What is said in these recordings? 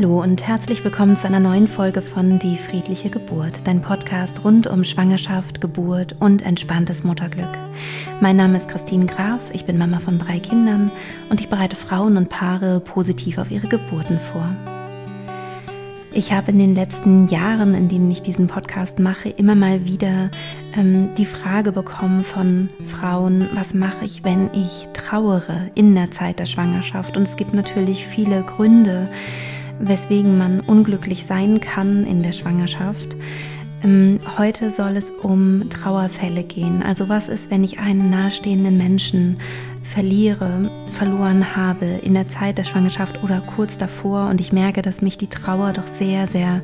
Hallo und herzlich willkommen zu einer neuen Folge von Die friedliche Geburt, dein Podcast rund um Schwangerschaft, Geburt und entspanntes Mutterglück. Mein Name ist Christine Graf, ich bin Mama von drei Kindern und ich bereite Frauen und Paare positiv auf ihre Geburten vor. Ich habe in den letzten Jahren, in denen ich diesen Podcast mache, immer mal wieder ähm, die Frage bekommen von Frauen, was mache ich, wenn ich trauere in der Zeit der Schwangerschaft? Und es gibt natürlich viele Gründe, weswegen man unglücklich sein kann in der Schwangerschaft. Ähm, heute soll es um Trauerfälle gehen. Also was ist, wenn ich einen nahestehenden Menschen verliere, verloren habe in der Zeit der Schwangerschaft oder kurz davor und ich merke, dass mich die Trauer doch sehr, sehr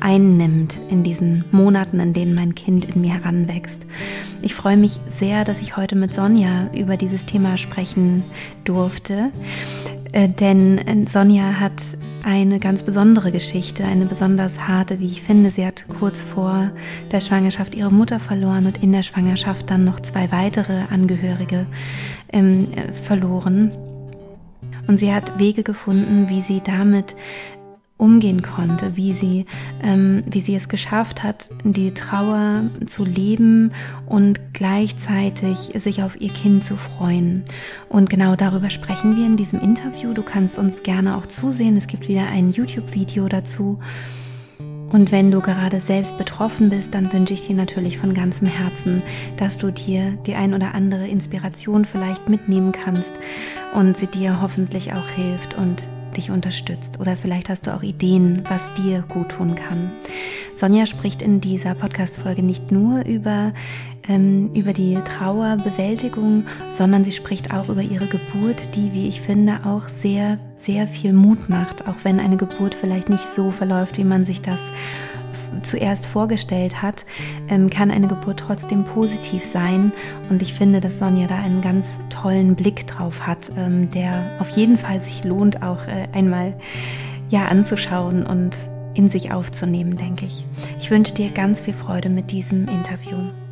einnimmt in diesen Monaten, in denen mein Kind in mir heranwächst. Ich freue mich sehr, dass ich heute mit Sonja über dieses Thema sprechen durfte. Äh, denn äh, Sonja hat eine ganz besondere Geschichte, eine besonders harte, wie ich finde. Sie hat kurz vor der Schwangerschaft ihre Mutter verloren und in der Schwangerschaft dann noch zwei weitere Angehörige ähm, äh, verloren. Und sie hat Wege gefunden, wie sie damit umgehen konnte, wie sie, ähm, wie sie es geschafft hat, die Trauer zu leben und gleichzeitig sich auf ihr Kind zu freuen. Und genau darüber sprechen wir in diesem Interview. Du kannst uns gerne auch zusehen. Es gibt wieder ein YouTube-Video dazu. Und wenn du gerade selbst betroffen bist, dann wünsche ich dir natürlich von ganzem Herzen, dass du dir die ein oder andere Inspiration vielleicht mitnehmen kannst und sie dir hoffentlich auch hilft und dich unterstützt oder vielleicht hast du auch Ideen, was dir gut tun kann. Sonja spricht in dieser Podcast-Folge nicht nur über, ähm, über die Trauerbewältigung, sondern sie spricht auch über ihre Geburt, die, wie ich finde, auch sehr, sehr viel Mut macht, auch wenn eine Geburt vielleicht nicht so verläuft, wie man sich das zuerst vorgestellt hat, ähm, kann eine Geburt trotzdem positiv sein. Und ich finde, dass Sonja da einen ganz tollen Blick drauf hat, ähm, der auf jeden Fall sich lohnt, auch äh, einmal ja anzuschauen und in sich aufzunehmen, denke ich. Ich wünsche dir ganz viel Freude mit diesem Interview.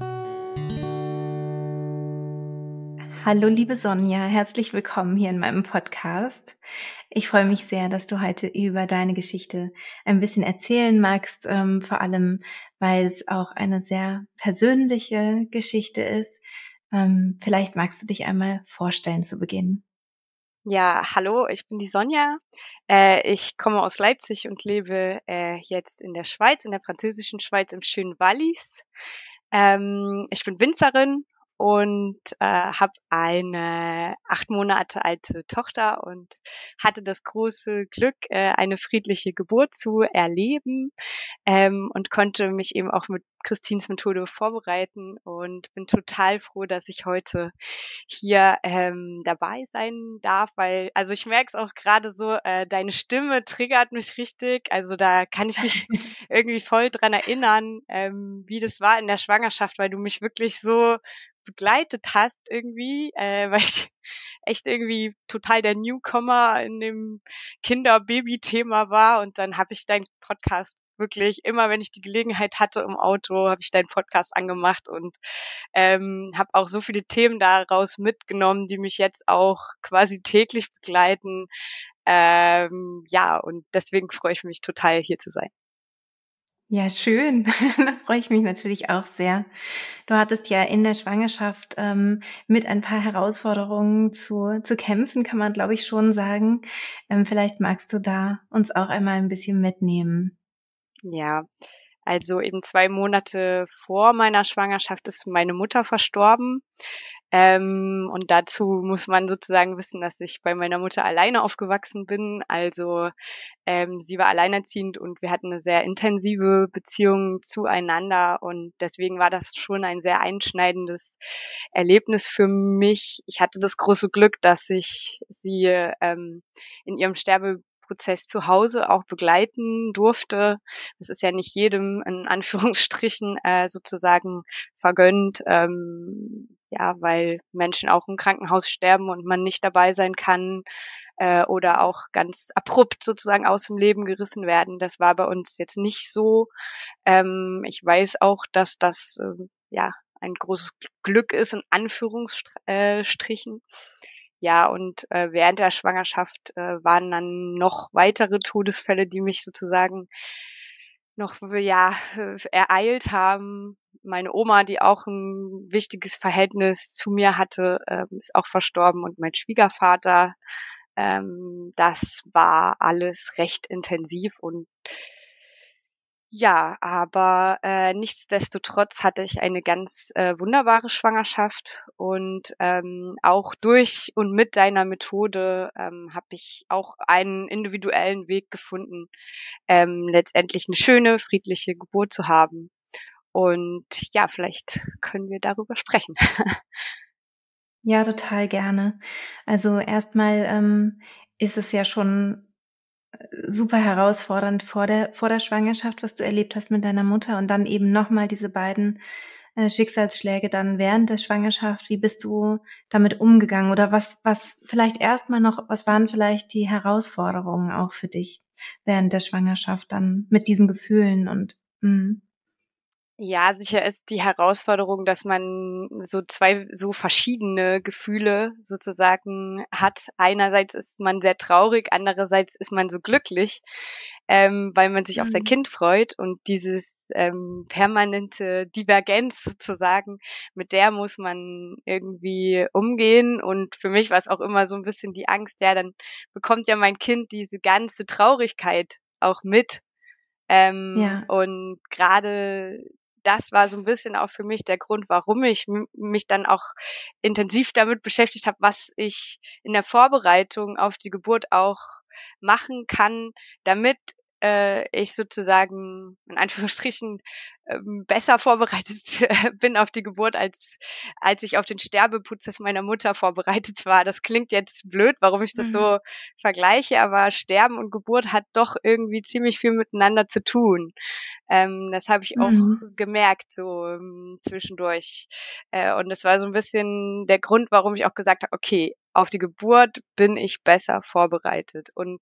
Hallo liebe Sonja, herzlich willkommen hier in meinem Podcast. Ich freue mich sehr, dass du heute über deine Geschichte ein bisschen erzählen magst, ähm, vor allem weil es auch eine sehr persönliche Geschichte ist. Ähm, vielleicht magst du dich einmal vorstellen zu Beginn. Ja, hallo, ich bin die Sonja. Äh, ich komme aus Leipzig und lebe äh, jetzt in der Schweiz, in der französischen Schweiz im schönen Wallis. Ähm, ich bin Winzerin und äh, habe eine acht Monate alte Tochter und hatte das große Glück, äh, eine friedliche Geburt zu erleben ähm, und konnte mich eben auch mit Christins Methode vorbereiten und bin total froh, dass ich heute hier ähm, dabei sein darf, weil, also ich merke es auch gerade so, äh, deine Stimme triggert mich richtig. Also da kann ich mich irgendwie voll dran erinnern, ähm, wie das war in der Schwangerschaft, weil du mich wirklich so begleitet hast irgendwie, äh, weil ich echt irgendwie total der Newcomer in dem Kinder-Baby-Thema war und dann habe ich deinen Podcast wirklich immer, wenn ich die Gelegenheit hatte im Auto, habe ich deinen Podcast angemacht und ähm, habe auch so viele Themen daraus mitgenommen, die mich jetzt auch quasi täglich begleiten. Ähm, ja, und deswegen freue ich mich total hier zu sein. Ja, schön. da freue ich mich natürlich auch sehr. Du hattest ja in der Schwangerschaft ähm, mit ein paar Herausforderungen zu, zu kämpfen, kann man, glaube ich, schon sagen. Ähm, vielleicht magst du da uns auch einmal ein bisschen mitnehmen. Ja, also eben zwei Monate vor meiner Schwangerschaft ist meine Mutter verstorben. Ähm, und dazu muss man sozusagen wissen, dass ich bei meiner Mutter alleine aufgewachsen bin. Also ähm, sie war alleinerziehend und wir hatten eine sehr intensive Beziehung zueinander. Und deswegen war das schon ein sehr einschneidendes Erlebnis für mich. Ich hatte das große Glück, dass ich sie ähm, in ihrem Sterbe Prozess zu Hause auch begleiten durfte. Das ist ja nicht jedem in Anführungsstrichen äh, sozusagen vergönnt, ähm, ja, weil Menschen auch im Krankenhaus sterben und man nicht dabei sein kann äh, oder auch ganz abrupt sozusagen aus dem Leben gerissen werden. Das war bei uns jetzt nicht so. Ähm, ich weiß auch, dass das äh, ja ein großes Glück ist in Anführungsstrichen. ja, und äh, während der Schwangerschaft äh, waren dann noch weitere Todesfälle, die mich sozusagen noch ja ereilt haben. Meine Oma, die auch ein wichtiges Verhältnis zu mir hatte, äh, ist auch verstorben und mein Schwiegervater. Ähm, das war alles recht intensiv und ja, aber äh, nichtsdestotrotz hatte ich eine ganz äh, wunderbare Schwangerschaft und ähm, auch durch und mit deiner Methode ähm, habe ich auch einen individuellen Weg gefunden, ähm, letztendlich eine schöne, friedliche Geburt zu haben. Und ja, vielleicht können wir darüber sprechen. ja, total gerne. Also erstmal ähm, ist es ja schon super herausfordernd vor der, vor der Schwangerschaft, was du erlebt hast mit deiner Mutter und dann eben nochmal diese beiden äh, Schicksalsschläge dann während der Schwangerschaft. Wie bist du damit umgegangen oder was, was vielleicht erstmal noch, was waren vielleicht die Herausforderungen auch für dich während der Schwangerschaft dann mit diesen Gefühlen und, mh. Ja, sicher ist die Herausforderung, dass man so zwei so verschiedene Gefühle sozusagen hat. Einerseits ist man sehr traurig, andererseits ist man so glücklich, ähm, weil man sich mhm. auf sein mhm. Kind freut und dieses ähm, permanente Divergenz sozusagen, mit der muss man irgendwie umgehen. Und für mich war es auch immer so ein bisschen die Angst, ja, dann bekommt ja mein Kind diese ganze Traurigkeit auch mit. Ähm, ja. Und gerade das war so ein bisschen auch für mich der Grund, warum ich mich dann auch intensiv damit beschäftigt habe, was ich in der Vorbereitung auf die Geburt auch machen kann, damit äh, ich sozusagen in Anführungsstrichen ähm, besser vorbereitet bin auf die Geburt, als, als ich auf den Sterbeprozess meiner Mutter vorbereitet war. Das klingt jetzt blöd, warum ich das mhm. so vergleiche, aber Sterben und Geburt hat doch irgendwie ziemlich viel miteinander zu tun. Ähm, das habe ich auch mhm. gemerkt, so ähm, zwischendurch. Äh, und das war so ein bisschen der Grund, warum ich auch gesagt habe, okay, auf die Geburt bin ich besser vorbereitet. Und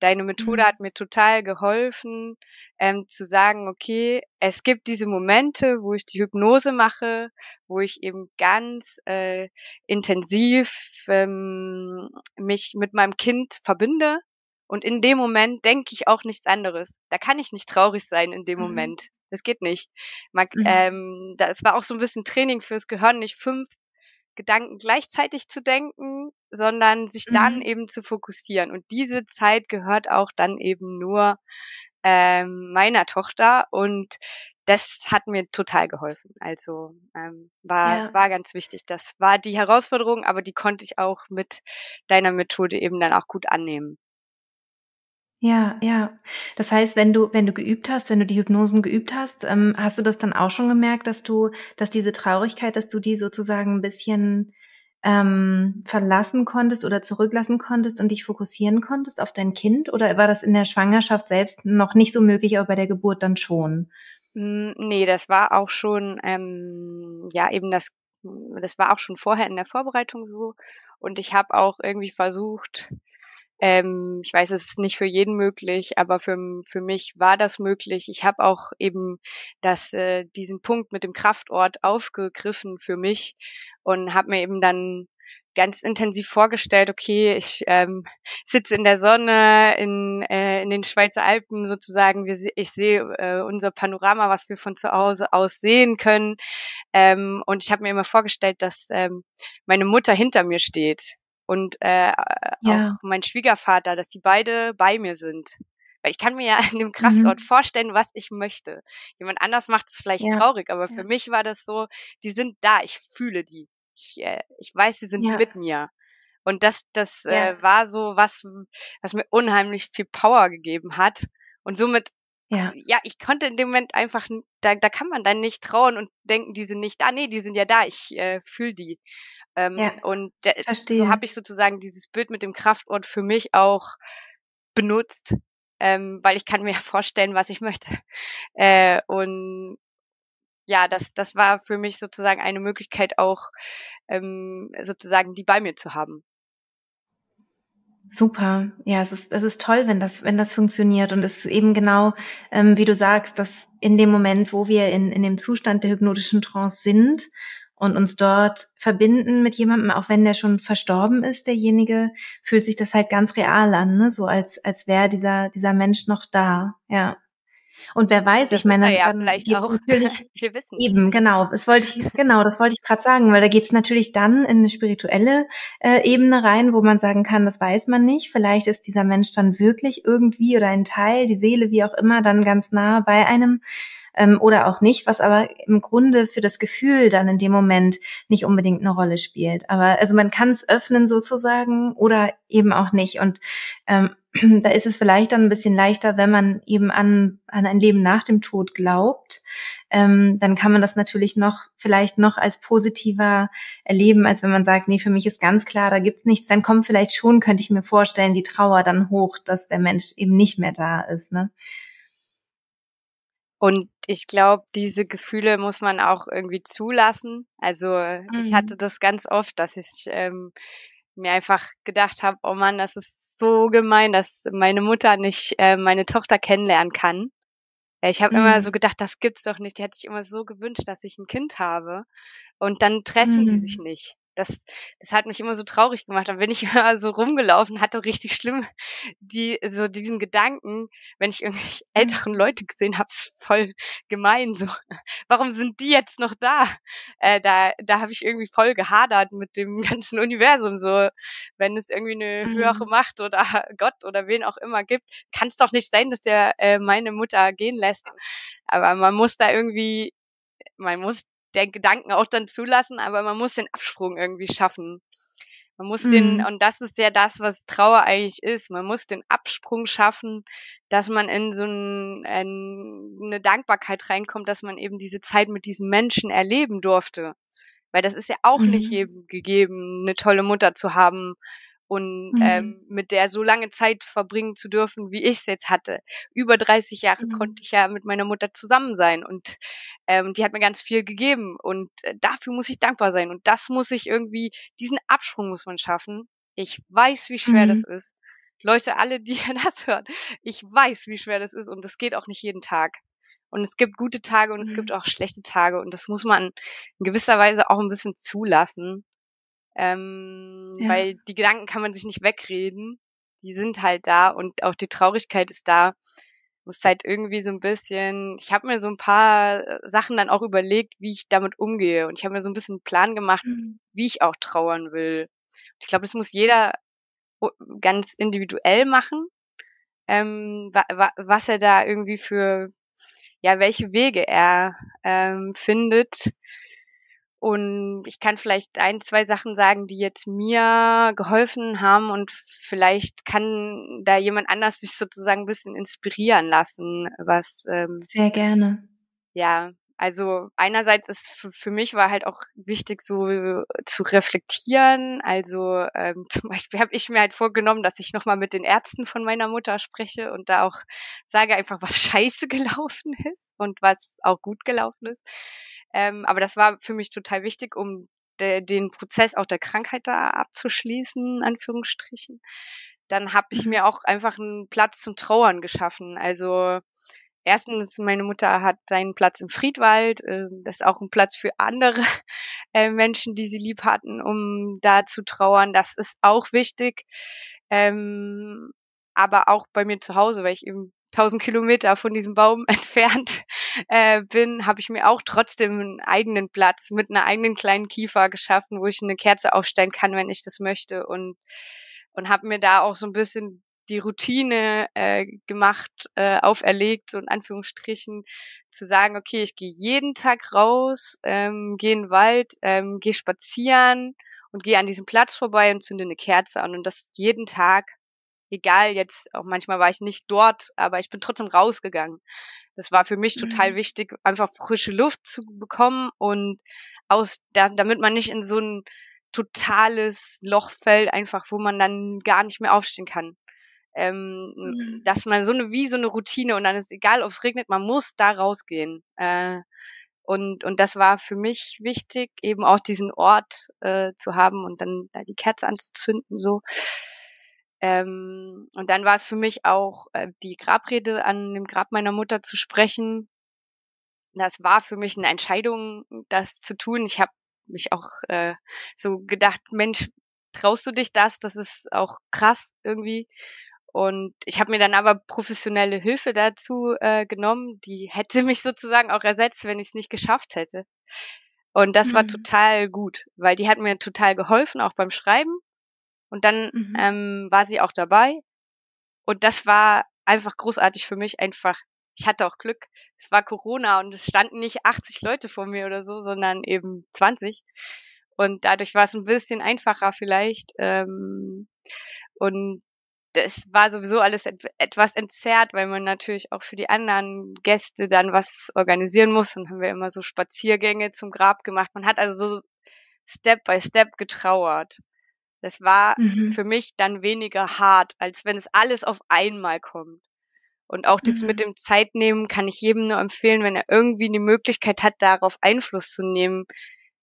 deine Methode mhm. hat mir total geholfen, ähm, zu sagen, okay, es gibt diese Momente, wo ich die Hypnose mache, wo ich eben ganz äh, intensiv ähm, mich mit meinem Kind verbinde. Und in dem Moment denke ich auch nichts anderes. Da kann ich nicht traurig sein in dem mhm. Moment. Das geht nicht. Man, mhm. ähm, das war auch so ein bisschen Training fürs Gehirn, nicht fünf Gedanken gleichzeitig zu denken, sondern sich dann mhm. eben zu fokussieren. Und diese Zeit gehört auch dann eben nur ähm, meiner Tochter und das hat mir total geholfen. Also ähm, war, ja. war ganz wichtig. Das war die Herausforderung, aber die konnte ich auch mit deiner Methode eben dann auch gut annehmen. Ja, ja. Das heißt, wenn du, wenn du geübt hast, wenn du die Hypnosen geübt hast, ähm, hast du das dann auch schon gemerkt, dass du, dass diese Traurigkeit, dass du die sozusagen ein bisschen ähm, verlassen konntest oder zurücklassen konntest und dich fokussieren konntest auf dein Kind? Oder war das in der Schwangerschaft selbst noch nicht so möglich, aber bei der Geburt dann schon? Hm, nee, das war auch schon, ähm, ja, eben das, das war auch schon vorher in der Vorbereitung so. Und ich habe auch irgendwie versucht, ähm, ich weiß, es ist nicht für jeden möglich, aber für, für mich war das möglich. Ich habe auch eben das, äh, diesen Punkt mit dem Kraftort aufgegriffen für mich und habe mir eben dann ganz intensiv vorgestellt, okay, ich ähm, sitze in der Sonne in, äh, in den Schweizer Alpen sozusagen, wir, ich sehe äh, unser Panorama, was wir von zu Hause aus sehen können. Ähm, und ich habe mir immer vorgestellt, dass ähm, meine Mutter hinter mir steht und äh, ja. auch mein Schwiegervater, dass die beide bei mir sind. Weil ich kann mir ja an dem Kraftort mhm. vorstellen, was ich möchte. Jemand anders macht es vielleicht ja. traurig, aber ja. für mich war das so, die sind da, ich fühle die. Ich, äh, ich weiß, sie sind mit mir. Und das, das äh, war so was, was mir unheimlich viel Power gegeben hat. Und somit, ja, ja ich konnte in dem Moment einfach, da, da kann man dann nicht trauen und denken, die sind nicht da. Nee, die sind ja da, ich äh, fühle die. Ähm, ja, und der, so habe ich sozusagen dieses Bild mit dem Kraftort für mich auch benutzt, ähm, weil ich kann mir vorstellen, was ich möchte. Äh, und ja, das, das war für mich sozusagen eine Möglichkeit auch ähm, sozusagen die bei mir zu haben. Super. Ja, es ist, es ist toll, wenn das, wenn das funktioniert. Und es ist eben genau, ähm, wie du sagst, dass in dem Moment, wo wir in, in dem Zustand der hypnotischen Trance sind und uns dort verbinden mit jemandem, auch wenn der schon verstorben ist, derjenige, fühlt sich das halt ganz real an, ne? so als, als wäre dieser, dieser Mensch noch da, ja. Und wer weiß, das ich meine, ja dann vielleicht auch. natürlich eben, genau, das wollte ich, genau, das wollte ich gerade sagen, weil da geht's natürlich dann in eine spirituelle äh, Ebene rein, wo man sagen kann, das weiß man nicht. Vielleicht ist dieser Mensch dann wirklich irgendwie oder ein Teil, die Seele, wie auch immer, dann ganz nah bei einem ähm, oder auch nicht, was aber im Grunde für das Gefühl dann in dem Moment nicht unbedingt eine Rolle spielt. Aber also man kann es öffnen sozusagen oder eben auch nicht. Und ähm, da ist es vielleicht dann ein bisschen leichter, wenn man eben an, an ein Leben nach dem Tod glaubt. Ähm, dann kann man das natürlich noch vielleicht noch als positiver erleben, als wenn man sagt, nee, für mich ist ganz klar, da gibt's nichts. Dann kommt vielleicht schon, könnte ich mir vorstellen, die Trauer dann hoch, dass der Mensch eben nicht mehr da ist. Ne? Und ich glaube, diese Gefühle muss man auch irgendwie zulassen. Also mhm. ich hatte das ganz oft, dass ich ähm, mir einfach gedacht habe, oh Mann, das ist so gemein, dass meine Mutter nicht äh, meine Tochter kennenlernen kann. Ich habe mhm. immer so gedacht, das gibt's doch nicht. Die hat sich immer so gewünscht, dass ich ein Kind habe. Und dann treffen mhm. die sich nicht das, das hat mich immer so traurig gemacht. Dann bin ich immer so rumgelaufen, hatte richtig schlimm die, so diesen Gedanken, wenn ich irgendwelche mhm. älteren Leute gesehen habe, voll gemein. So, warum sind die jetzt noch da? Äh, da, da habe ich irgendwie voll gehadert mit dem ganzen Universum. So, wenn es irgendwie eine mhm. höhere Macht oder Gott oder wen auch immer gibt, kann es doch nicht sein, dass der äh, meine Mutter gehen lässt. Aber man muss da irgendwie man muss der Gedanken auch dann zulassen, aber man muss den Absprung irgendwie schaffen. Man muss mhm. den, und das ist ja das, was Trauer eigentlich ist. Man muss den Absprung schaffen, dass man in so ein, ein, eine Dankbarkeit reinkommt, dass man eben diese Zeit mit diesem Menschen erleben durfte. Weil das ist ja auch mhm. nicht jedem gegeben, eine tolle Mutter zu haben und mhm. ähm, mit der so lange Zeit verbringen zu dürfen, wie ich es jetzt hatte. Über 30 Jahre mhm. konnte ich ja mit meiner Mutter zusammen sein und ähm, die hat mir ganz viel gegeben und äh, dafür muss ich dankbar sein und das muss ich irgendwie, diesen Absprung muss man schaffen. Ich weiß, wie schwer mhm. das ist. Leute, alle, die das hören, ich weiß, wie schwer das ist und das geht auch nicht jeden Tag. Und es gibt gute Tage und es gibt mhm. auch schlechte Tage und das muss man in gewisser Weise auch ein bisschen zulassen ähm, ja. Weil die Gedanken kann man sich nicht wegreden. Die sind halt da und auch die Traurigkeit ist da. Muss halt irgendwie so ein bisschen, ich habe mir so ein paar äh, Sachen dann auch überlegt, wie ich damit umgehe. Und ich habe mir so ein bisschen einen Plan gemacht, mhm. wie ich auch trauern will. Und ich glaube, das muss jeder ganz individuell machen, ähm, wa wa was er da irgendwie für, ja, welche Wege er ähm, findet, und ich kann vielleicht ein, zwei Sachen sagen, die jetzt mir geholfen haben und vielleicht kann da jemand anders sich sozusagen ein bisschen inspirieren lassen, was ähm, sehr gerne. Ja, also einerseits ist für, für mich war halt auch wichtig, so zu reflektieren. Also ähm, zum Beispiel habe ich mir halt vorgenommen, dass ich nochmal mit den Ärzten von meiner Mutter spreche und da auch sage einfach, was scheiße gelaufen ist und was auch gut gelaufen ist. Ähm, aber das war für mich total wichtig, um de, den Prozess auch der Krankheit da abzuschließen, in Anführungsstrichen. Dann habe ich mhm. mir auch einfach einen Platz zum Trauern geschaffen. Also erstens, meine Mutter hat seinen Platz im Friedwald. Äh, das ist auch ein Platz für andere äh, Menschen, die sie lieb hatten, um da zu trauern. Das ist auch wichtig. Ähm, aber auch bei mir zu Hause, weil ich eben 1000 Kilometer von diesem Baum entfernt äh, bin, habe ich mir auch trotzdem einen eigenen Platz mit einer eigenen kleinen Kiefer geschaffen, wo ich eine Kerze aufstellen kann, wenn ich das möchte und und habe mir da auch so ein bisschen die Routine äh, gemacht, äh, auferlegt, so in Anführungsstrichen, zu sagen, okay, ich gehe jeden Tag raus, ähm, gehe in den Wald, ähm, gehe spazieren und gehe an diesem Platz vorbei und zünde eine Kerze an. Und das jeden Tag egal jetzt, auch manchmal war ich nicht dort, aber ich bin trotzdem rausgegangen. Das war für mich total mhm. wichtig, einfach frische Luft zu bekommen und aus, da, damit man nicht in so ein totales Loch fällt, einfach, wo man dann gar nicht mehr aufstehen kann. Ähm, mhm. Dass man so eine, wie so eine Routine und dann ist egal, ob es regnet, man muss da rausgehen. Äh, und, und das war für mich wichtig, eben auch diesen Ort äh, zu haben und dann da die Kerze anzuzünden, so. Ähm, und dann war es für mich auch äh, die Grabrede an dem Grab meiner Mutter zu sprechen. Das war für mich eine Entscheidung, das zu tun. Ich habe mich auch äh, so gedacht, Mensch, traust du dich das? Das ist auch krass irgendwie. Und ich habe mir dann aber professionelle Hilfe dazu äh, genommen, die hätte mich sozusagen auch ersetzt, wenn ich es nicht geschafft hätte. Und das mhm. war total gut, weil die hat mir total geholfen, auch beim Schreiben. Und dann mhm. ähm, war sie auch dabei. Und das war einfach großartig für mich. Einfach, ich hatte auch Glück. Es war Corona und es standen nicht 80 Leute vor mir oder so, sondern eben 20. Und dadurch war es ein bisschen einfacher vielleicht. Ähm, und das war sowieso alles et etwas entzerrt, weil man natürlich auch für die anderen Gäste dann was organisieren muss. Dann haben wir immer so Spaziergänge zum Grab gemacht. Man hat also so Step by Step getrauert. Das war mhm. für mich dann weniger hart, als wenn es alles auf einmal kommt. Und auch das mhm. mit dem Zeitnehmen kann ich jedem nur empfehlen, wenn er irgendwie die Möglichkeit hat, darauf Einfluss zu nehmen,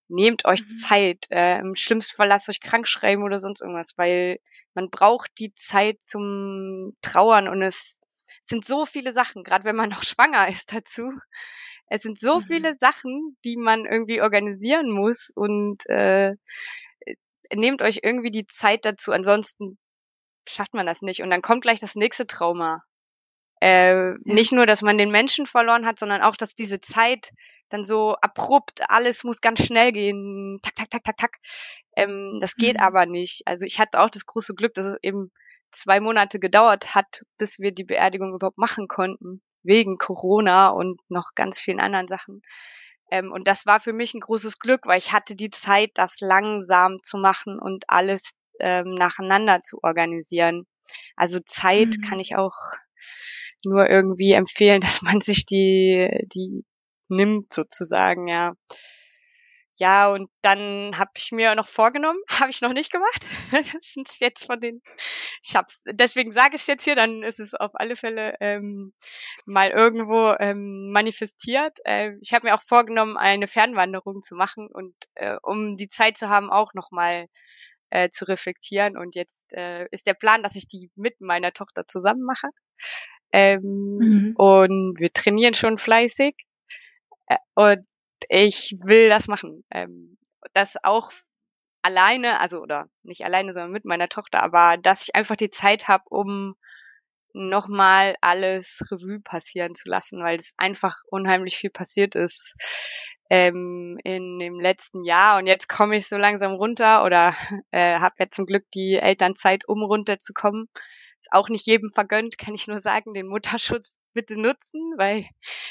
nehmt euch mhm. Zeit. Äh, Im schlimmsten Fall lasst euch krank schreiben oder sonst irgendwas, weil man braucht die Zeit zum Trauern und es sind so viele Sachen, gerade wenn man noch schwanger ist dazu. Es sind so mhm. viele Sachen, die man irgendwie organisieren muss und äh, nehmt euch irgendwie die Zeit dazu, ansonsten schafft man das nicht. Und dann kommt gleich das nächste Trauma. Äh, ja. Nicht nur, dass man den Menschen verloren hat, sondern auch, dass diese Zeit dann so abrupt, alles muss ganz schnell gehen, tak, tak, tak, tak, tak. Ähm, das geht mhm. aber nicht. Also ich hatte auch das große Glück, dass es eben zwei Monate gedauert hat, bis wir die Beerdigung überhaupt machen konnten, wegen Corona und noch ganz vielen anderen Sachen. Ähm, und das war für mich ein großes Glück, weil ich hatte die Zeit, das langsam zu machen und alles ähm, nacheinander zu organisieren. Also Zeit mhm. kann ich auch nur irgendwie empfehlen, dass man sich die, die nimmt sozusagen, ja. Ja, und dann habe ich mir noch vorgenommen, habe ich noch nicht gemacht. das sind jetzt von den, ich hab's, deswegen sage ich es jetzt hier, dann ist es auf alle Fälle ähm, mal irgendwo ähm, manifestiert. Äh, ich habe mir auch vorgenommen, eine Fernwanderung zu machen und äh, um die Zeit zu haben, auch nochmal äh, zu reflektieren. Und jetzt äh, ist der Plan, dass ich die mit meiner Tochter zusammen mache. Ähm, mhm. Und wir trainieren schon fleißig. Äh, und ich will das machen. Ähm, das auch alleine, also oder nicht alleine, sondern mit meiner Tochter, aber dass ich einfach die Zeit habe, um nochmal alles Revue passieren zu lassen, weil es einfach unheimlich viel passiert ist ähm, in dem letzten Jahr. Und jetzt komme ich so langsam runter oder äh, habe ja zum Glück die Elternzeit, um runterzukommen. Ist auch nicht jedem vergönnt, kann ich nur sagen, den Mutterschutz bitte nutzen, weil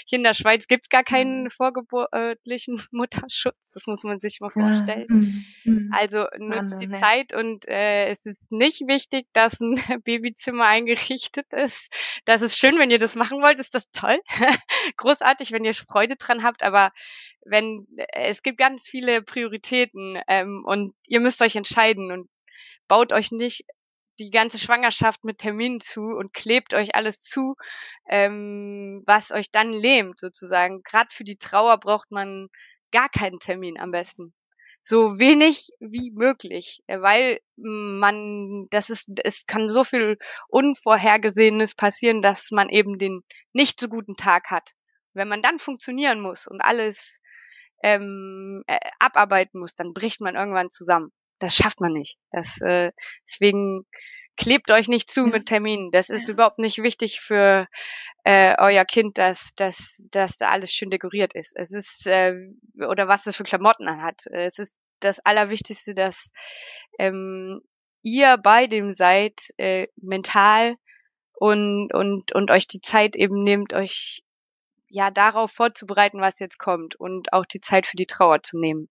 hier in der Schweiz gibt's gar keinen vorgeburtlichen Mutterschutz. Das muss man sich mal vorstellen. Mhm. mhm. Also nutzt die Zeit und äh, es ist nicht wichtig, dass ein Babyzimmer eingerichtet ist. Das ist schön, wenn ihr das machen wollt, ist das toll. Großartig, wenn ihr Freude dran habt, aber wenn es gibt ganz viele Prioritäten ähm, und ihr müsst euch entscheiden und baut euch nicht die ganze Schwangerschaft mit Terminen zu und klebt euch alles zu, ähm, was euch dann lähmt sozusagen. Gerade für die Trauer braucht man gar keinen Termin am besten. So wenig wie möglich, weil man, das ist, es kann so viel Unvorhergesehenes passieren, dass man eben den nicht so guten Tag hat. Wenn man dann funktionieren muss und alles ähm, äh, abarbeiten muss, dann bricht man irgendwann zusammen das schafft man nicht. Das, äh, deswegen klebt euch nicht zu ja. mit Terminen. Das ist ja. überhaupt nicht wichtig für äh, euer Kind, dass, dass, dass da alles schön dekoriert ist. Es ist, äh, oder was es für Klamotten anhat. Es ist das Allerwichtigste, dass ähm, ihr bei dem seid, äh, mental und, und, und euch die Zeit eben nehmt, euch ja darauf vorzubereiten, was jetzt kommt und auch die Zeit für die Trauer zu nehmen.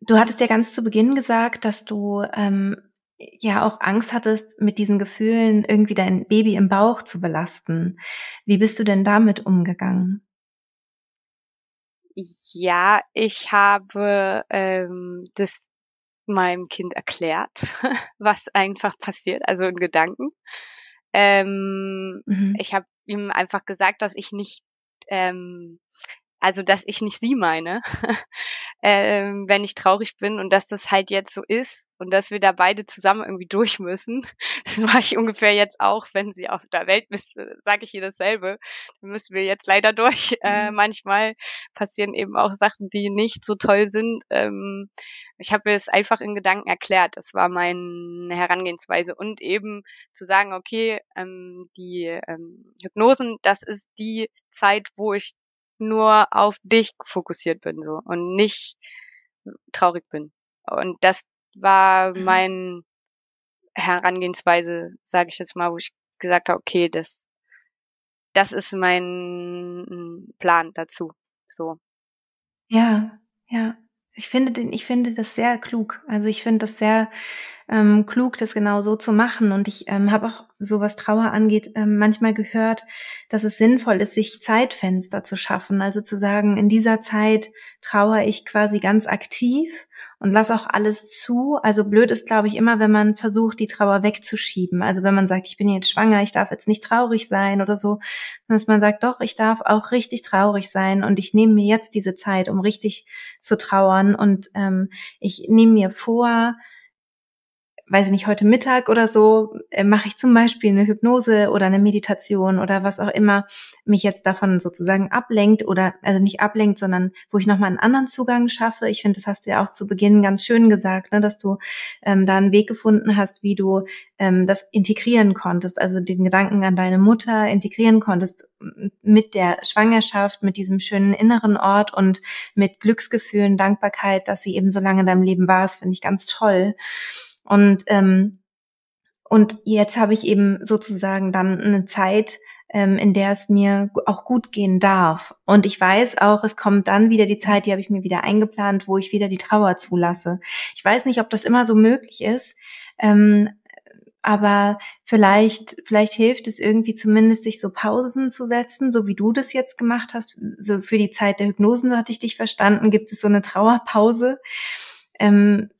Du hattest ja ganz zu Beginn gesagt, dass du ähm, ja auch Angst hattest, mit diesen Gefühlen irgendwie dein Baby im Bauch zu belasten. Wie bist du denn damit umgegangen? Ja, ich habe ähm, das meinem Kind erklärt, was einfach passiert, also in Gedanken. Ähm, mhm. Ich habe ihm einfach gesagt, dass ich nicht ähm, also dass ich nicht sie meine. ähm, wenn ich traurig bin und dass das halt jetzt so ist und dass wir da beide zusammen irgendwie durch müssen. Das mache ich ungefähr jetzt auch, wenn sie auf der Welt ist, sage ich ihr dasselbe. Dann müssen wir jetzt leider durch. Äh, mhm. manchmal passieren eben auch Sachen, die nicht so toll sind. Ähm, ich habe es einfach in Gedanken erklärt. Das war meine Herangehensweise. Und eben zu sagen, okay, ähm, die ähm, Hypnosen, das ist die Zeit, wo ich nur auf dich fokussiert bin so und nicht traurig bin. Und das war mhm. mein Herangehensweise, sage ich jetzt mal, wo ich gesagt habe, okay, das das ist mein Plan dazu. So. Ja, ja. Ich finde den, ich finde das sehr klug. Also ich finde das sehr ähm, klug, das genau so zu machen. Und ich ähm, habe auch so was Trauer angeht, ähm, manchmal gehört, dass es sinnvoll ist, sich Zeitfenster zu schaffen. Also zu sagen, in dieser Zeit trauere ich quasi ganz aktiv und lass auch alles zu. Also blöd ist, glaube ich, immer, wenn man versucht, die Trauer wegzuschieben. Also wenn man sagt, ich bin jetzt schwanger, ich darf jetzt nicht traurig sein oder so, dass man sagt, doch, ich darf auch richtig traurig sein und ich nehme mir jetzt diese Zeit, um richtig zu trauern und ähm, ich nehme mir vor, weiß ich nicht, heute Mittag oder so, äh, mache ich zum Beispiel eine Hypnose oder eine Meditation oder was auch immer mich jetzt davon sozusagen ablenkt oder, also nicht ablenkt, sondern wo ich nochmal einen anderen Zugang schaffe. Ich finde, das hast du ja auch zu Beginn ganz schön gesagt, ne, dass du ähm, da einen Weg gefunden hast, wie du ähm, das integrieren konntest, also den Gedanken an deine Mutter integrieren konntest mit der Schwangerschaft, mit diesem schönen inneren Ort und mit Glücksgefühlen, Dankbarkeit, dass sie eben so lange in deinem Leben war. Das finde ich ganz toll. Und, ähm, und jetzt habe ich eben sozusagen dann eine Zeit, ähm, in der es mir auch gut gehen darf. Und ich weiß auch, es kommt dann wieder die Zeit, die habe ich mir wieder eingeplant, wo ich wieder die Trauer zulasse. Ich weiß nicht, ob das immer so möglich ist. Ähm, aber vielleicht, vielleicht hilft es irgendwie zumindest, sich so Pausen zu setzen, so wie du das jetzt gemacht hast. So für die Zeit der Hypnosen, so hatte ich dich verstanden, gibt es so eine Trauerpause. Ähm,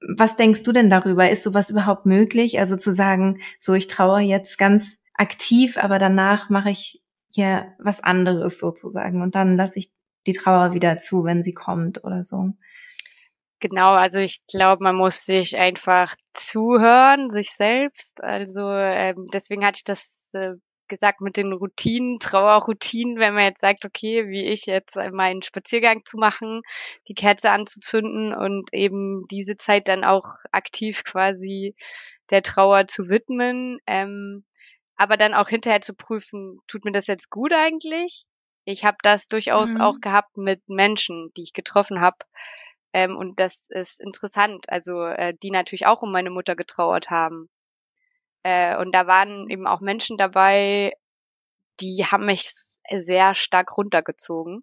was denkst du denn darüber? Ist sowas überhaupt möglich? Also zu sagen, so ich traue jetzt ganz aktiv, aber danach mache ich hier was anderes sozusagen und dann lasse ich die Trauer wieder zu, wenn sie kommt oder so. Genau, also ich glaube, man muss sich einfach zuhören, sich selbst. Also ähm, deswegen hatte ich das äh, gesagt mit den Routinen, Trauerroutinen, wenn man jetzt sagt, okay, wie ich jetzt meinen Spaziergang zu machen, die Kerze anzuzünden und eben diese Zeit dann auch aktiv quasi der Trauer zu widmen, ähm, aber dann auch hinterher zu prüfen, tut mir das jetzt gut eigentlich? Ich habe das durchaus mhm. auch gehabt mit Menschen, die ich getroffen habe. Ähm, und das ist interessant, also äh, die natürlich auch um meine Mutter getrauert haben. Äh, und da waren eben auch Menschen dabei, die haben mich sehr stark runtergezogen.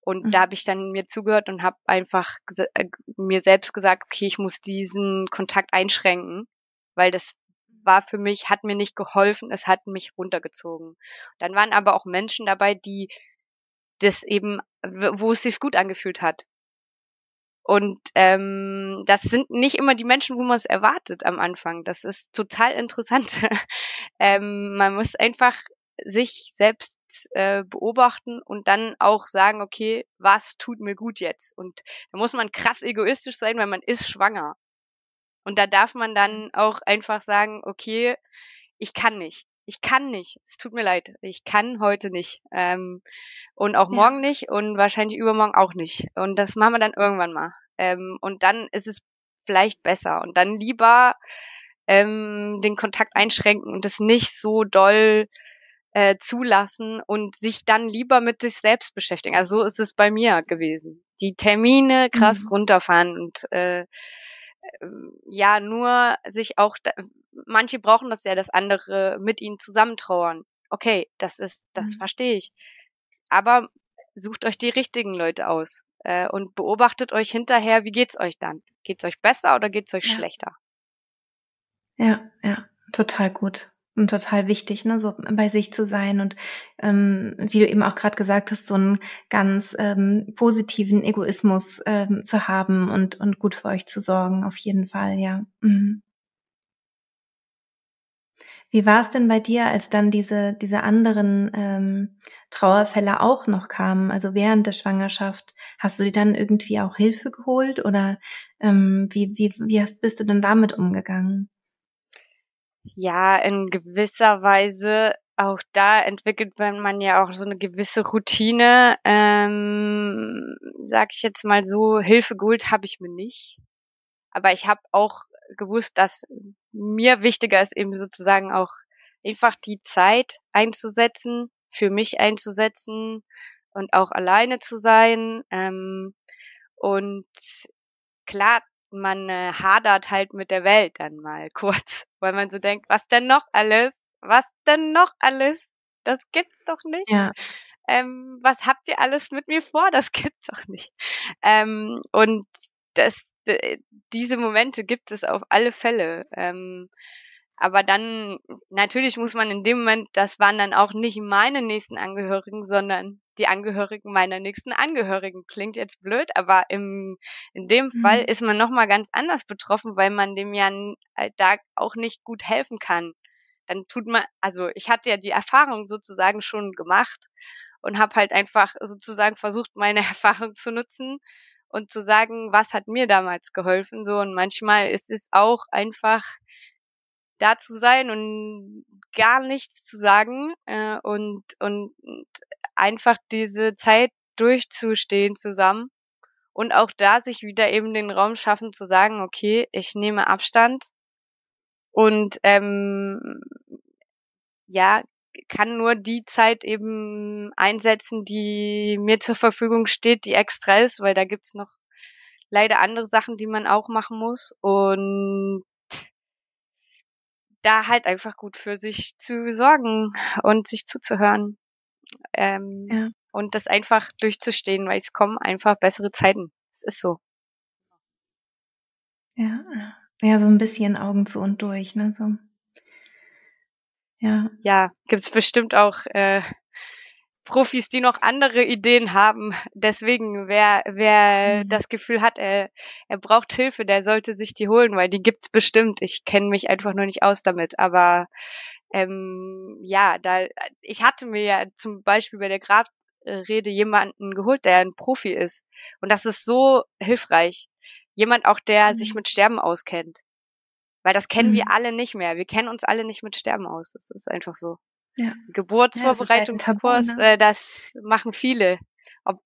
Und mhm. da habe ich dann mir zugehört und habe einfach äh, mir selbst gesagt, okay, ich muss diesen Kontakt einschränken, weil das war für mich, hat mir nicht geholfen, es hat mich runtergezogen. Dann waren aber auch Menschen dabei, die das eben, wo es sich gut angefühlt hat. Und ähm, das sind nicht immer die Menschen, wo man es erwartet am Anfang. Das ist total interessant. ähm, man muss einfach sich selbst äh, beobachten und dann auch sagen, okay, was tut mir gut jetzt? Und da muss man krass egoistisch sein, weil man ist schwanger. Und da darf man dann auch einfach sagen, okay, ich kann nicht. Ich kann nicht. Es tut mir leid. Ich kann heute nicht. Ähm, und auch morgen ja. nicht und wahrscheinlich übermorgen auch nicht. Und das machen wir dann irgendwann mal. Ähm, und dann ist es vielleicht besser. Und dann lieber ähm, den Kontakt einschränken und es nicht so doll äh, zulassen und sich dann lieber mit sich selbst beschäftigen. Also so ist es bei mir gewesen. Die Termine krass mhm. runterfahren und äh, äh ja, nur sich auch, manche brauchen das ja, dass andere mit ihnen zusammentrauern. Okay, das ist, das mhm. verstehe ich aber sucht euch die richtigen Leute aus äh, und beobachtet euch hinterher, wie geht's euch dann? Geht's euch besser oder geht's euch ja. schlechter? Ja, ja, total gut und total wichtig, ne, so bei sich zu sein und ähm, wie du eben auch gerade gesagt hast, so einen ganz ähm, positiven Egoismus ähm, zu haben und und gut für euch zu sorgen, auf jeden Fall, ja. Mhm. Wie war es denn bei dir, als dann diese, diese anderen ähm, Trauerfälle auch noch kamen, also während der Schwangerschaft? Hast du dir dann irgendwie auch Hilfe geholt oder ähm, wie, wie, wie hast, bist du denn damit umgegangen? Ja, in gewisser Weise auch da entwickelt man ja auch so eine gewisse Routine. Ähm, sag ich jetzt mal so, Hilfe geholt habe ich mir nicht. Aber ich habe auch gewusst, dass mir wichtiger ist, eben sozusagen auch einfach die Zeit einzusetzen, für mich einzusetzen und auch alleine zu sein. Ähm, und klar, man äh, hadert halt mit der Welt dann mal kurz, weil man so denkt, was denn noch alles? Was denn noch alles? Das gibt's doch nicht. Ja. Ähm, was habt ihr alles mit mir vor? Das gibt's doch nicht. Ähm, und das diese Momente gibt es auf alle Fälle. Ähm, aber dann, natürlich muss man in dem Moment, das waren dann auch nicht meine nächsten Angehörigen, sondern die Angehörigen meiner nächsten Angehörigen. Klingt jetzt blöd, aber im, in dem mhm. Fall ist man nochmal ganz anders betroffen, weil man dem ja äh, da auch nicht gut helfen kann. Dann tut man, also ich hatte ja die Erfahrung sozusagen schon gemacht und habe halt einfach sozusagen versucht, meine Erfahrung zu nutzen und zu sagen, was hat mir damals geholfen, so. Und manchmal ist es auch einfach da zu sein und gar nichts zu sagen äh, und, und, einfach diese Zeit durchzustehen zusammen und auch da sich wieder eben den Raum schaffen zu sagen, okay, ich nehme Abstand und ähm, ja, kann nur die Zeit eben einsetzen, die mir zur Verfügung steht, die extra ist, weil da gibt's noch leider andere Sachen, die man auch machen muss. Und da halt einfach gut für sich zu sorgen und sich zuzuhören. Ähm, ja. Und das einfach durchzustehen, weil es kommen einfach bessere Zeiten. Es ist so. Ja, ja, so ein bisschen Augen zu und durch, ne? So. Ja. Ja, gibt's bestimmt auch äh, Profis, die noch andere Ideen haben. Deswegen, wer, wer mhm. das Gefühl hat, er, er braucht Hilfe, der sollte sich die holen, weil die gibt's bestimmt. Ich kenne mich einfach nur nicht aus damit. Aber ähm, ja, da ich hatte mir ja zum Beispiel bei der Grabrede jemanden geholt, der ein Profi ist. Und das ist so hilfreich. Jemand auch, der mhm. sich mit Sterben auskennt. Weil das kennen mhm. wir alle nicht mehr. Wir kennen uns alle nicht mit Sterben aus. Das ist einfach so. Ja. Geburtsvorbereitungskurs, ja, das, ne? äh, das machen viele. Ob,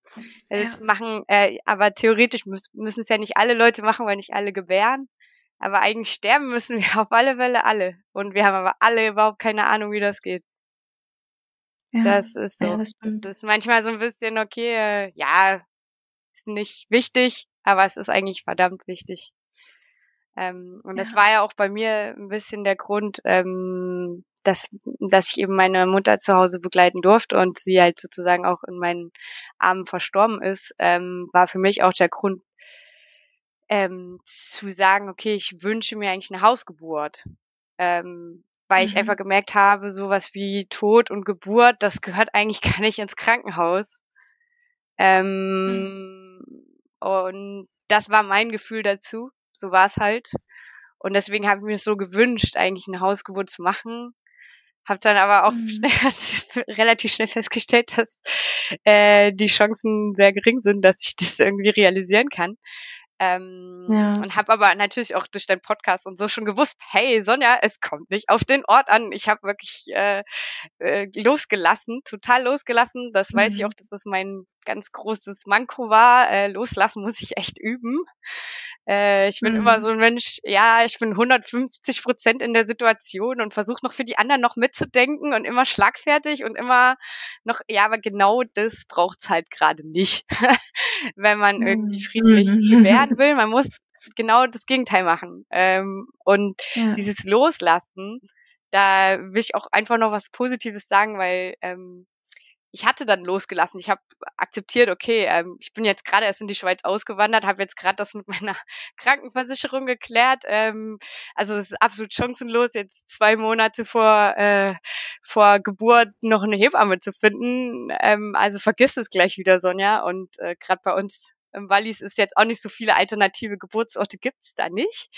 das ja. machen, äh, aber theoretisch müssen es ja nicht alle Leute machen, weil nicht alle gebären. Aber eigentlich sterben müssen wir auf alle Fälle alle. Und wir haben aber alle überhaupt keine Ahnung, wie das geht. Ja. Das ist so. Ja, das, das, ist manchmal so ein bisschen, okay, äh, ja, ist nicht wichtig, aber es ist eigentlich verdammt wichtig. Ähm, und ja. das war ja auch bei mir ein bisschen der Grund, ähm, dass, dass ich eben meine Mutter zu Hause begleiten durfte und sie halt sozusagen auch in meinen Armen verstorben ist, ähm, war für mich auch der Grund, ähm, zu sagen, okay, ich wünsche mir eigentlich eine Hausgeburt. Ähm, weil mhm. ich einfach gemerkt habe, sowas wie Tod und Geburt, das gehört eigentlich gar nicht ins Krankenhaus. Ähm, mhm. Und das war mein Gefühl dazu so war es halt. Und deswegen habe ich mir so gewünscht, eigentlich eine Hausgeburt zu machen. Habe dann aber auch mhm. schnell, relativ schnell festgestellt, dass äh, die Chancen sehr gering sind, dass ich das irgendwie realisieren kann. Ähm, ja. Und habe aber natürlich auch durch deinen Podcast und so schon gewusst, hey Sonja, es kommt nicht auf den Ort an. Ich habe wirklich äh, äh, losgelassen, total losgelassen. Das mhm. weiß ich mhm. auch, dass das mein ganz großes Manko war. Äh, loslassen muss ich echt üben. Äh, ich bin mhm. immer so ein Mensch, ja, ich bin 150 Prozent in der Situation und versuche noch für die anderen noch mitzudenken und immer schlagfertig und immer noch, ja, aber genau das braucht's halt gerade nicht, wenn man irgendwie mhm. friedlich mhm. werden will. Man muss genau das Gegenteil machen. Ähm, und ja. dieses Loslassen, da will ich auch einfach noch was Positives sagen, weil ähm, ich hatte dann losgelassen. Ich habe akzeptiert, okay, ähm, ich bin jetzt gerade erst in die Schweiz ausgewandert, habe jetzt gerade das mit meiner Krankenversicherung geklärt. Ähm, also es ist absolut chancenlos, jetzt zwei Monate vor, äh, vor Geburt noch eine Hebamme zu finden. Ähm, also vergiss es gleich wieder, Sonja. Und äh, gerade bei uns Im Wallis ist jetzt auch nicht so viele alternative Geburtsorte gibt's da nicht.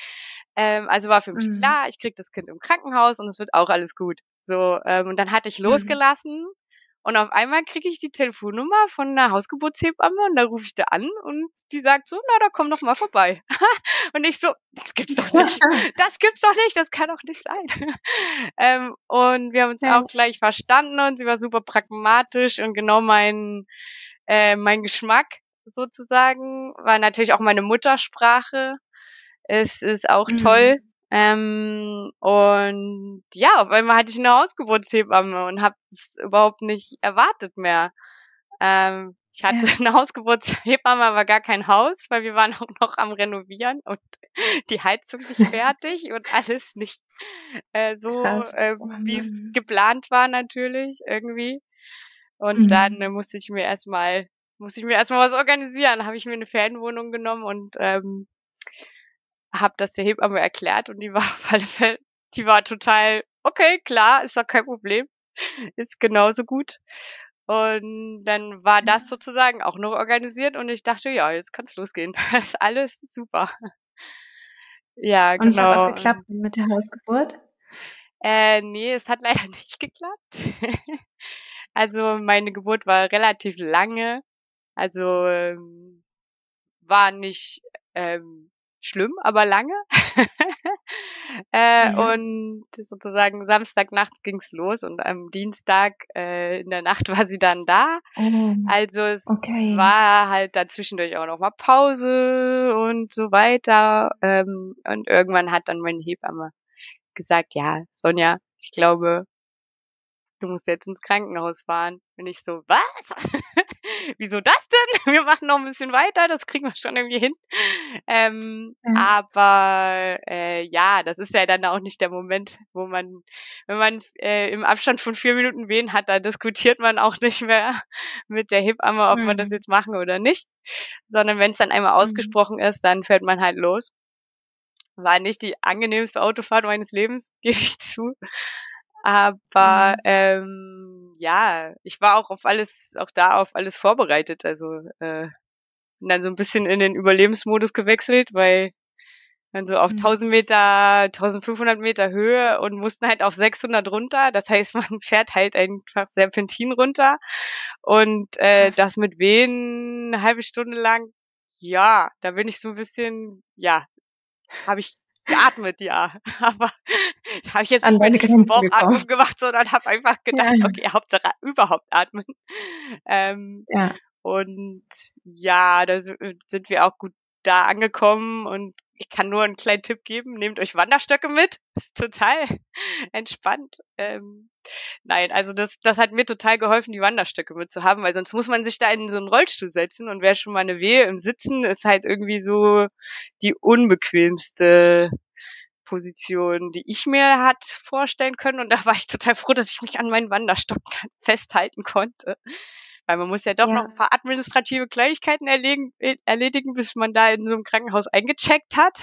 Ähm, also war für mich mhm. klar, ich krieg das Kind im Krankenhaus und es wird auch alles gut. So, ähm, und dann hatte ich mhm. losgelassen mhm. Und auf einmal kriege ich die Telefonnummer von einer Hausgeburtshebamme und da rufe ich da an und die sagt so, na, da komm doch mal vorbei. und ich so, das gibt's doch nicht. Das gibt's doch nicht, das kann doch nicht sein. ähm, und wir haben uns ja. auch gleich verstanden und sie war super pragmatisch und genau mein, äh, mein Geschmack sozusagen, war natürlich auch meine Muttersprache. Es ist auch mhm. toll. Ähm, und ja, auf einmal hatte ich eine Hausgeburtshebamme und habe es überhaupt nicht erwartet mehr. Ähm, ich hatte ja. eine Hausgeburtshebamme, aber gar kein Haus, weil wir waren auch noch am Renovieren und die Heizung nicht fertig und alles nicht äh, so, äh, wie es geplant war natürlich irgendwie. Und mhm. dann äh, musste ich mir erstmal musste ich mir erstmal was organisieren. Habe ich mir eine Ferienwohnung genommen und ähm, habe das der Hebamme erklärt und die war auf alle Fälle, die war total, okay, klar, ist doch kein Problem. Ist genauso gut. Und dann war das sozusagen auch noch organisiert und ich dachte, ja, jetzt kann's losgehen. Das ist alles super. Ja, und genau. Und es hat auch genau. geklappt mit der Hausgeburt? Äh, nee, es hat leider nicht geklappt. also meine Geburt war relativ lange. Also ähm, war nicht ähm, schlimm, aber lange. äh, mhm. Und sozusagen Samstagnacht ging's los und am Dienstag äh, in der Nacht war sie dann da. Oh. Also es okay. war halt dazwischendurch auch noch mal Pause und so weiter. Ähm, und irgendwann hat dann meine Hebamme gesagt, ja, Sonja, ich glaube, du musst jetzt ins Krankenhaus fahren. Und ich so, was? Wieso das denn? Wir machen noch ein bisschen weiter, das kriegen wir schon irgendwie hin. Ähm, ja. Aber äh, ja, das ist ja dann auch nicht der Moment, wo man, wenn man äh, im Abstand von vier Minuten Wehen hat, da diskutiert man auch nicht mehr mit der Hebamme, ob mhm. wir das jetzt machen oder nicht. Sondern wenn es dann einmal mhm. ausgesprochen ist, dann fährt man halt los. War nicht die angenehmste Autofahrt meines Lebens, gebe ich zu. Aber mhm. ähm, ja, ich war auch auf alles, auch da auf alles vorbereitet. Also äh, bin dann so ein bisschen in den Überlebensmodus gewechselt, weil dann so auf mhm. 1000 Meter, 1500 Meter Höhe und mussten halt auf 600 runter. Das heißt, man fährt halt einfach Serpentin runter und äh, das mit Wehen eine halbe Stunde lang. Ja, da bin ich so ein bisschen, ja, habe ich geatmet, ja. Aber das habe ich jetzt An nicht mit Bauchatmung gemacht, sondern habe einfach gedacht, ja. okay, Hauptsache überhaupt atmen. Ähm, ja. Und ja, da sind wir auch gut da angekommen und ich kann nur einen kleinen Tipp geben, nehmt euch Wanderstöcke mit. Das ist total entspannt. Ähm, nein, also das, das hat mir total geholfen, die Wanderstöcke mitzuhaben, weil sonst muss man sich da in so einen Rollstuhl setzen und wer schon mal eine Wehe im Sitzen ist halt irgendwie so die unbequemste Position, die ich mir hat vorstellen können. Und da war ich total froh, dass ich mich an meinen Wanderstock festhalten konnte. Weil man muss ja doch ja. noch ein paar administrative Kleinigkeiten erledigen, äh, erledigen, bis man da in so einem Krankenhaus eingecheckt hat.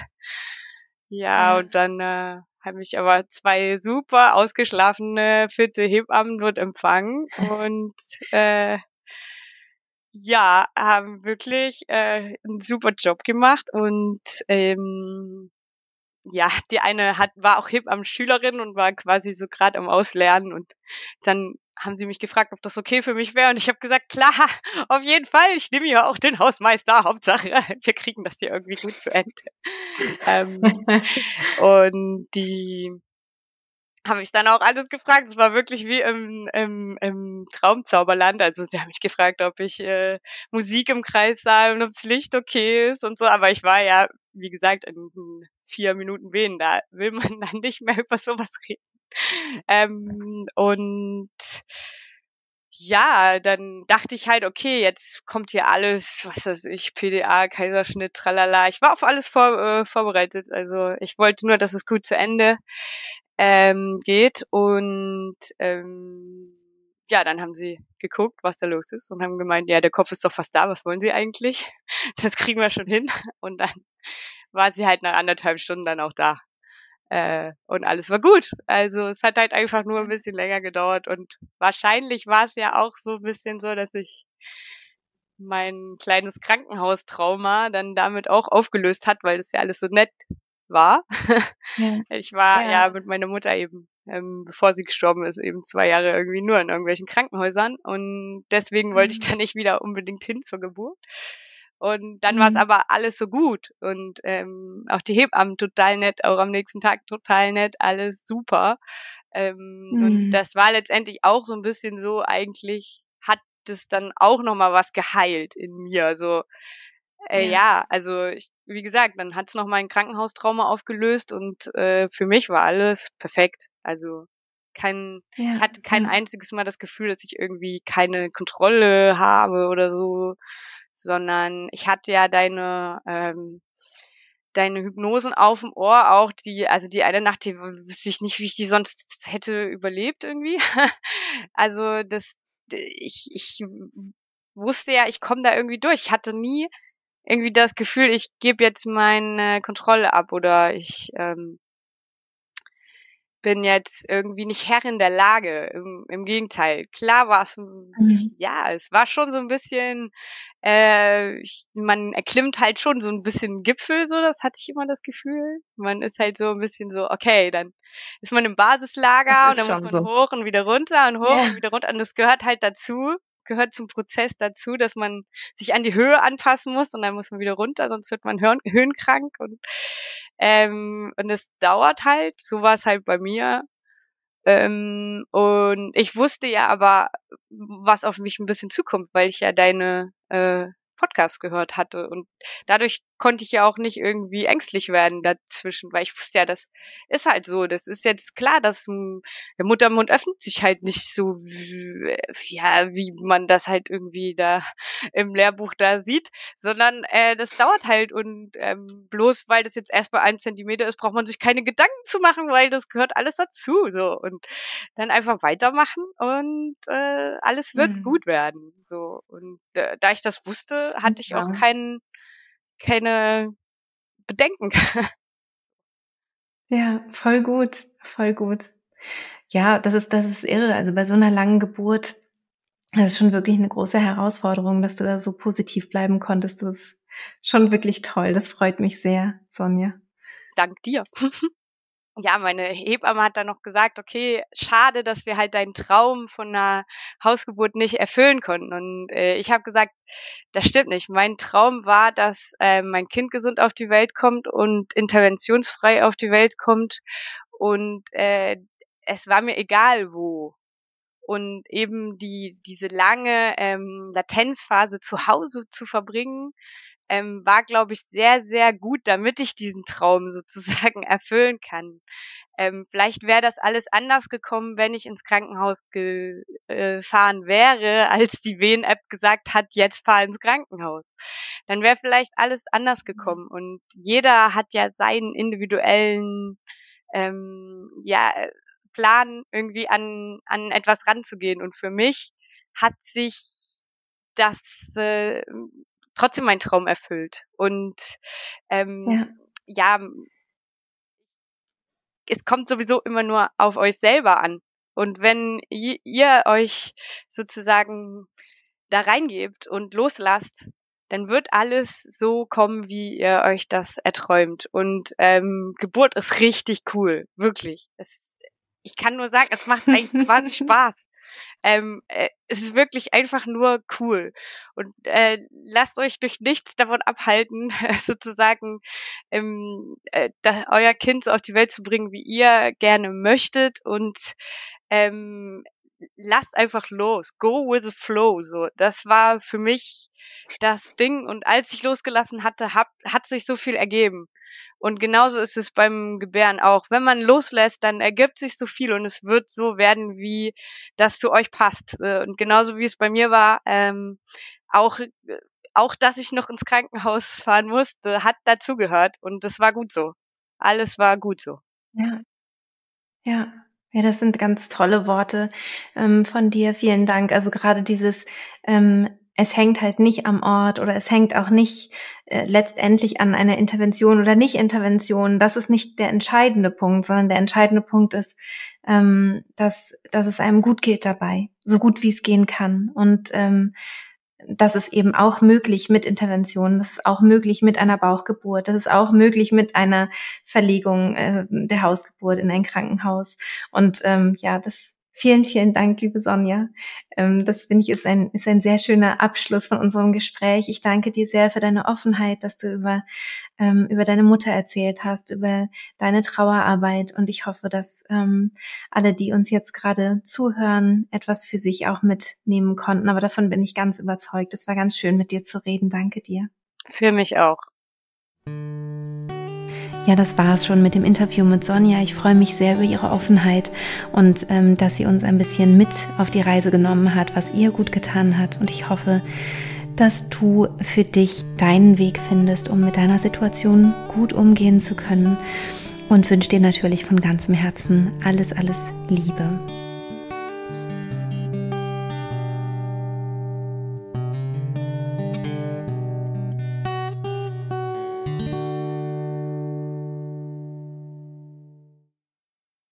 Ja, ja. und dann äh, habe ich aber zwei super ausgeschlafene, fitte Hebammen dort empfangen. Und äh, ja, haben wirklich äh, einen super Job gemacht. Und ähm, ja, die eine hat, war auch hip am Schülerin und war quasi so gerade am Auslernen. Und dann haben sie mich gefragt, ob das okay für mich wäre und ich habe gesagt, klar, auf jeden Fall, ich nehme ja auch den Hausmeister, Hauptsache, wir kriegen das hier irgendwie gut zu Ende. ähm, und die habe ich dann auch alles gefragt. Es war wirklich wie im, im, im Traumzauberland. Also sie haben mich gefragt, ob ich äh, Musik im Kreis sah und ob das Licht okay ist und so. Aber ich war ja, wie gesagt, in, vier Minuten Wehen. Da will man dann nicht mehr über sowas reden. Ähm, und ja, dann dachte ich halt, okay, jetzt kommt hier alles, was weiß ich, PDA, Kaiserschnitt, tralala. Ich war auf alles vor, äh, vorbereitet. Also ich wollte nur, dass es gut zu Ende ähm, geht. Und ähm, ja, dann haben sie geguckt, was da los ist und haben gemeint, ja, der Kopf ist doch fast da, was wollen sie eigentlich? Das kriegen wir schon hin. Und dann war sie halt nach anderthalb Stunden dann auch da. Äh, und alles war gut. Also es hat halt einfach nur ein bisschen länger gedauert und wahrscheinlich war es ja auch so ein bisschen so, dass ich mein kleines Krankenhaustrauma dann damit auch aufgelöst hat, weil das ja alles so nett war. Ja. Ich war ja. ja mit meiner Mutter eben, ähm, bevor sie gestorben ist, eben zwei Jahre irgendwie nur in irgendwelchen Krankenhäusern und deswegen mhm. wollte ich mhm. da nicht wieder unbedingt hin zur Geburt. Und dann mhm. war es aber alles so gut und ähm, auch die Hebammen total nett, auch am nächsten Tag total nett, alles super. Ähm, mhm. Und das war letztendlich auch so ein bisschen so, eigentlich hat es dann auch nochmal was geheilt in mir. So, äh, ja. ja, also ich, wie gesagt, dann hat es noch mein Krankenhaustrauma aufgelöst und äh, für mich war alles perfekt. Also kein, ja. ich hatte kein einziges Mal das Gefühl, dass ich irgendwie keine Kontrolle habe oder so, sondern ich hatte ja deine ähm, deine Hypnosen auf dem Ohr auch, die, also die eine Nacht, die wüsste ich nicht, wie ich die sonst hätte überlebt irgendwie. also das, ich, ich wusste ja, ich komme da irgendwie durch. Ich hatte nie irgendwie das Gefühl, ich gebe jetzt meine Kontrolle ab oder ich ähm, bin jetzt irgendwie nicht Herrin der Lage. Im, im Gegenteil. Klar war es, mhm. ja, es war schon so ein bisschen, äh, man erklimmt halt schon so ein bisschen Gipfel, so, das hatte ich immer das Gefühl. Man ist halt so ein bisschen so, okay, dann ist man im Basislager und dann muss man so. hoch und wieder runter und hoch ja. und wieder runter und das gehört halt dazu gehört zum Prozess dazu, dass man sich an die Höhe anpassen muss und dann muss man wieder runter, sonst wird man höhenkrank und ähm, und es dauert halt. So war es halt bei mir. Ähm, und ich wusste ja aber, was auf mich ein bisschen zukommt, weil ich ja deine äh, Podcast gehört hatte. Und dadurch konnte ich ja auch nicht irgendwie ängstlich werden dazwischen, weil ich wusste ja, das ist halt so. Das ist jetzt klar, dass der Muttermund öffnet sich halt nicht so, wie, ja, wie man das halt irgendwie da im Lehrbuch da sieht, sondern äh, das dauert halt und ähm, bloß weil das jetzt erst bei einem Zentimeter ist, braucht man sich keine Gedanken zu machen, weil das gehört alles dazu. So und dann einfach weitermachen und äh, alles wird mhm. gut werden. So und äh, da ich das wusste, hatte ich auch keinen, keine Bedenken. Ja, voll gut, voll gut. Ja, das ist, das ist irre. Also bei so einer langen Geburt, das ist schon wirklich eine große Herausforderung, dass du da so positiv bleiben konntest. Das ist schon wirklich toll. Das freut mich sehr, Sonja. Dank dir. ja, meine Hebamme hat dann noch gesagt, okay, schade, dass wir halt deinen Traum von einer Hausgeburt nicht erfüllen konnten. Und äh, ich habe gesagt, das stimmt nicht. Mein Traum war, dass äh, mein Kind gesund auf die Welt kommt und interventionsfrei auf die Welt kommt. Und äh, es war mir egal, wo. Und eben die diese lange ähm, Latenzphase zu Hause zu verbringen, ähm, war, glaube ich, sehr, sehr gut, damit ich diesen Traum sozusagen erfüllen kann. Ähm, vielleicht wäre das alles anders gekommen, wenn ich ins Krankenhaus gefahren wäre, als die Wen-App gesagt hat, jetzt fahr ins Krankenhaus. Dann wäre vielleicht alles anders mhm. gekommen. Und jeder hat ja seinen individuellen ähm, ja, Plan, irgendwie an, an etwas ranzugehen. Und für mich hat sich das äh, trotzdem mein Traum erfüllt. Und ähm, ja. ja, es kommt sowieso immer nur auf euch selber an. Und wenn ihr euch sozusagen da reingebt und loslasst, dann wird alles so kommen, wie ihr euch das erträumt. Und ähm, Geburt ist richtig cool, wirklich. Es, ich kann nur sagen, es macht eigentlich quasi Spaß. Ähm, äh, es ist wirklich einfach nur cool. Und äh, lasst euch durch nichts davon abhalten, sozusagen ähm, äh, da, euer Kind so auf die Welt zu bringen, wie ihr gerne möchtet. Und ähm, lasst einfach los. Go with the flow. So, das war für mich das Ding. Und als ich losgelassen hatte, hab, hat sich so viel ergeben. Und genauso ist es beim Gebären auch. Wenn man loslässt, dann ergibt sich so viel und es wird so werden, wie das zu euch passt. Äh, und genauso wie es bei mir war, ähm, auch, auch, dass ich noch ins Krankenhaus fahren musste, hat dazugehört. Und das war gut so. Alles war gut so. Ja. Ja. Ja, das sind ganz tolle Worte ähm, von dir. Vielen Dank. Also gerade dieses ähm, es hängt halt nicht am Ort oder es hängt auch nicht äh, letztendlich an einer Intervention oder Nicht-Intervention. Das ist nicht der entscheidende Punkt, sondern der entscheidende Punkt ist, ähm, dass, dass es einem gut geht dabei, so gut wie es gehen kann. Und ähm, das ist eben auch möglich mit Interventionen, das ist auch möglich mit einer Bauchgeburt, das ist auch möglich mit einer Verlegung äh, der Hausgeburt in ein Krankenhaus. Und ähm, ja, das Vielen, vielen Dank, liebe Sonja. Ähm, das finde ich ist ein, ist ein sehr schöner Abschluss von unserem Gespräch. Ich danke dir sehr für deine Offenheit, dass du über, ähm, über deine Mutter erzählt hast, über deine Trauerarbeit. Und ich hoffe, dass ähm, alle, die uns jetzt gerade zuhören, etwas für sich auch mitnehmen konnten. Aber davon bin ich ganz überzeugt. Es war ganz schön, mit dir zu reden. Danke dir. Für mich auch. Ja, das war es schon mit dem Interview mit Sonja. Ich freue mich sehr über ihre Offenheit und ähm, dass sie uns ein bisschen mit auf die Reise genommen hat, was ihr gut getan hat. Und ich hoffe, dass du für dich deinen Weg findest, um mit deiner Situation gut umgehen zu können. Und wünsche dir natürlich von ganzem Herzen alles, alles Liebe.